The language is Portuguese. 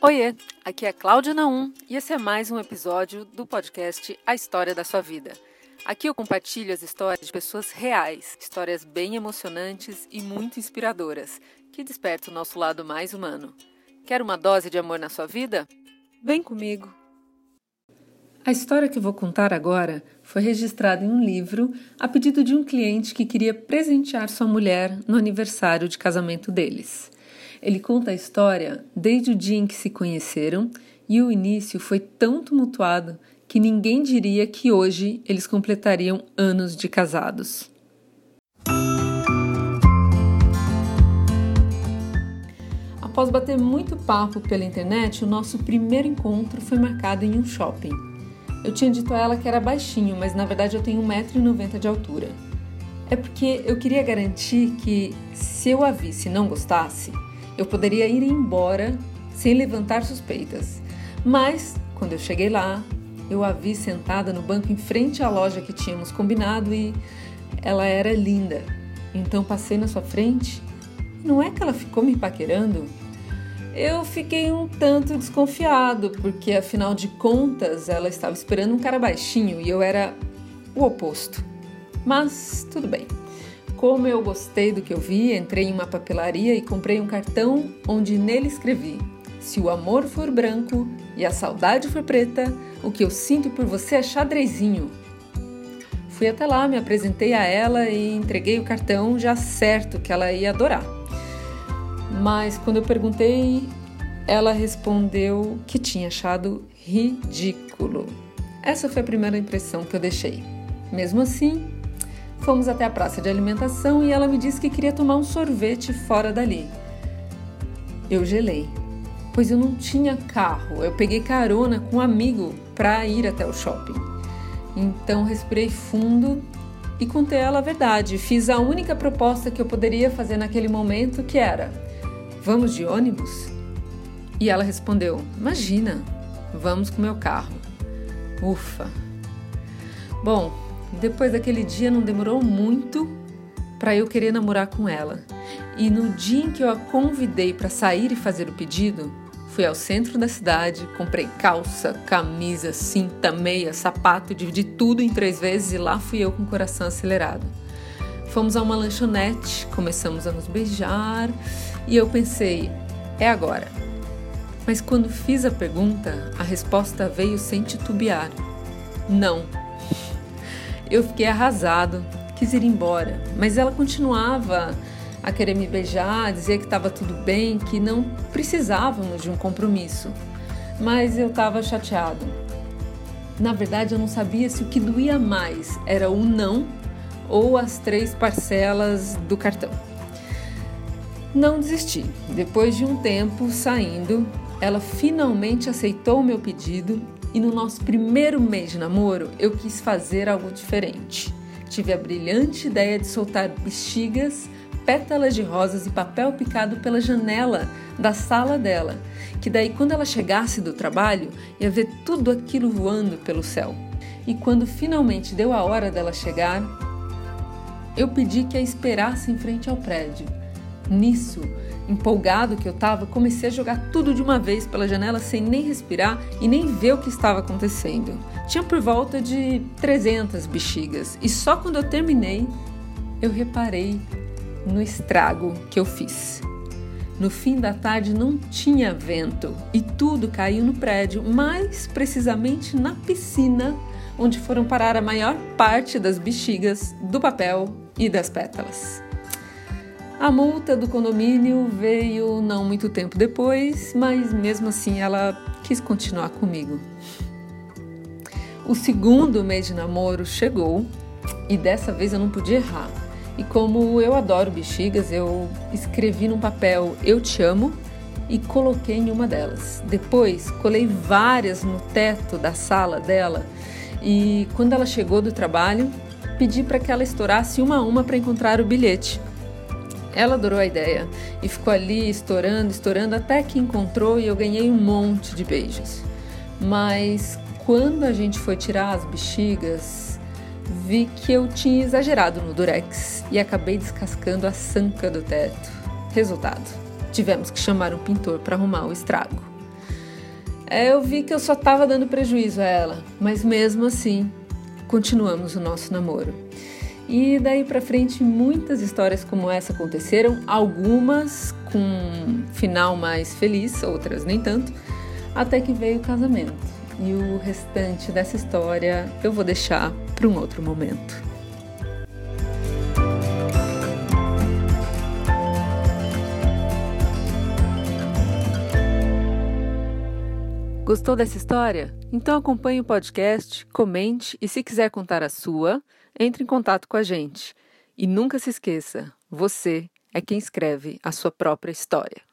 Oiê, aqui é Cláudia Naum e esse é mais um episódio do podcast A História da Sua Vida. Aqui eu compartilho as histórias de pessoas reais, histórias bem emocionantes e muito inspiradoras, que despertam o nosso lado mais humano. Quer uma dose de amor na sua vida? Vem comigo! A história que vou contar agora foi registrada em um livro a pedido de um cliente que queria presentear sua mulher no aniversário de casamento deles. Ele conta a história desde o dia em que se conheceram e o início foi tão tumultuado que ninguém diria que hoje eles completariam anos de casados. Após bater muito papo pela internet, o nosso primeiro encontro foi marcado em um shopping. Eu tinha dito a ela que era baixinho, mas na verdade eu tenho 1,90m de altura. É porque eu queria garantir que, se eu a visse e não gostasse, eu poderia ir embora sem levantar suspeitas. Mas, quando eu cheguei lá, eu a vi sentada no banco em frente à loja que tínhamos combinado e ela era linda. Então passei na sua frente. Não é que ela ficou me paquerando? Eu fiquei um tanto desconfiado, porque afinal de contas ela estava esperando um cara baixinho e eu era o oposto. Mas tudo bem. Como eu gostei do que eu vi, entrei em uma papelaria e comprei um cartão onde nele escrevi: Se o amor for branco e a saudade for preta, o que eu sinto por você é xadrezinho. Fui até lá, me apresentei a ela e entreguei o cartão já certo que ela ia adorar. Mas quando eu perguntei, ela respondeu que tinha achado ridículo. Essa foi a primeira impressão que eu deixei. Mesmo assim, Fomos até a praça de alimentação e ela me disse que queria tomar um sorvete fora dali. Eu gelei, pois eu não tinha carro. Eu peguei carona com um amigo para ir até o shopping. Então respirei fundo e contei a ela a verdade. Fiz a única proposta que eu poderia fazer naquele momento, que era: "Vamos de ônibus?" E ela respondeu: "Imagina, vamos com meu carro." Ufa. Bom, depois daquele dia não demorou muito para eu querer namorar com ela. E no dia em que eu a convidei para sair e fazer o pedido, fui ao centro da cidade, comprei calça, camisa, cinta, meia, sapato, dividi tudo em três vezes e lá fui eu com o coração acelerado. Fomos a uma lanchonete, começamos a nos beijar e eu pensei, é agora. Mas quando fiz a pergunta, a resposta veio sem titubear: não. Eu fiquei arrasado, quis ir embora, mas ela continuava a querer me beijar, dizia que estava tudo bem, que não precisávamos de um compromisso. Mas eu estava chateado. Na verdade, eu não sabia se o que doía mais era o não ou as três parcelas do cartão. Não desisti. Depois de um tempo saindo, ela finalmente aceitou o meu pedido e no nosso primeiro mês de namoro, eu quis fazer algo diferente. Tive a brilhante ideia de soltar bexigas, pétalas de rosas e papel picado pela janela da sala dela, que daí quando ela chegasse do trabalho, ia ver tudo aquilo voando pelo céu. E quando finalmente deu a hora dela chegar, eu pedi que a esperasse em frente ao prédio. Nisso, Empolgado que eu estava, comecei a jogar tudo de uma vez pela janela sem nem respirar e nem ver o que estava acontecendo. Tinha por volta de 300 bexigas e só quando eu terminei eu reparei no estrago que eu fiz. No fim da tarde não tinha vento e tudo caiu no prédio, mais precisamente na piscina, onde foram parar a maior parte das bexigas, do papel e das pétalas. A multa do condomínio veio não muito tempo depois, mas mesmo assim ela quis continuar comigo. O segundo mês de namoro chegou e dessa vez eu não podia errar. E como eu adoro bexigas, eu escrevi num papel Eu te amo e coloquei em uma delas. Depois colei várias no teto da sala dela e quando ela chegou do trabalho, pedi para que ela estourasse uma a uma para encontrar o bilhete. Ela adorou a ideia e ficou ali estourando, estourando até que encontrou e eu ganhei um monte de beijos. Mas quando a gente foi tirar as bexigas, vi que eu tinha exagerado no durex e acabei descascando a sanca do teto. Resultado: tivemos que chamar um pintor para arrumar o estrago. É, eu vi que eu só estava dando prejuízo a ela, mas mesmo assim, continuamos o nosso namoro. E daí para frente, muitas histórias como essa aconteceram, algumas com final mais feliz, outras nem tanto, até que veio o casamento. E o restante dessa história eu vou deixar para um outro momento. Gostou dessa história? Então acompanhe o podcast, comente e se quiser contar a sua, entre em contato com a gente. E nunca se esqueça, você é quem escreve a sua própria história.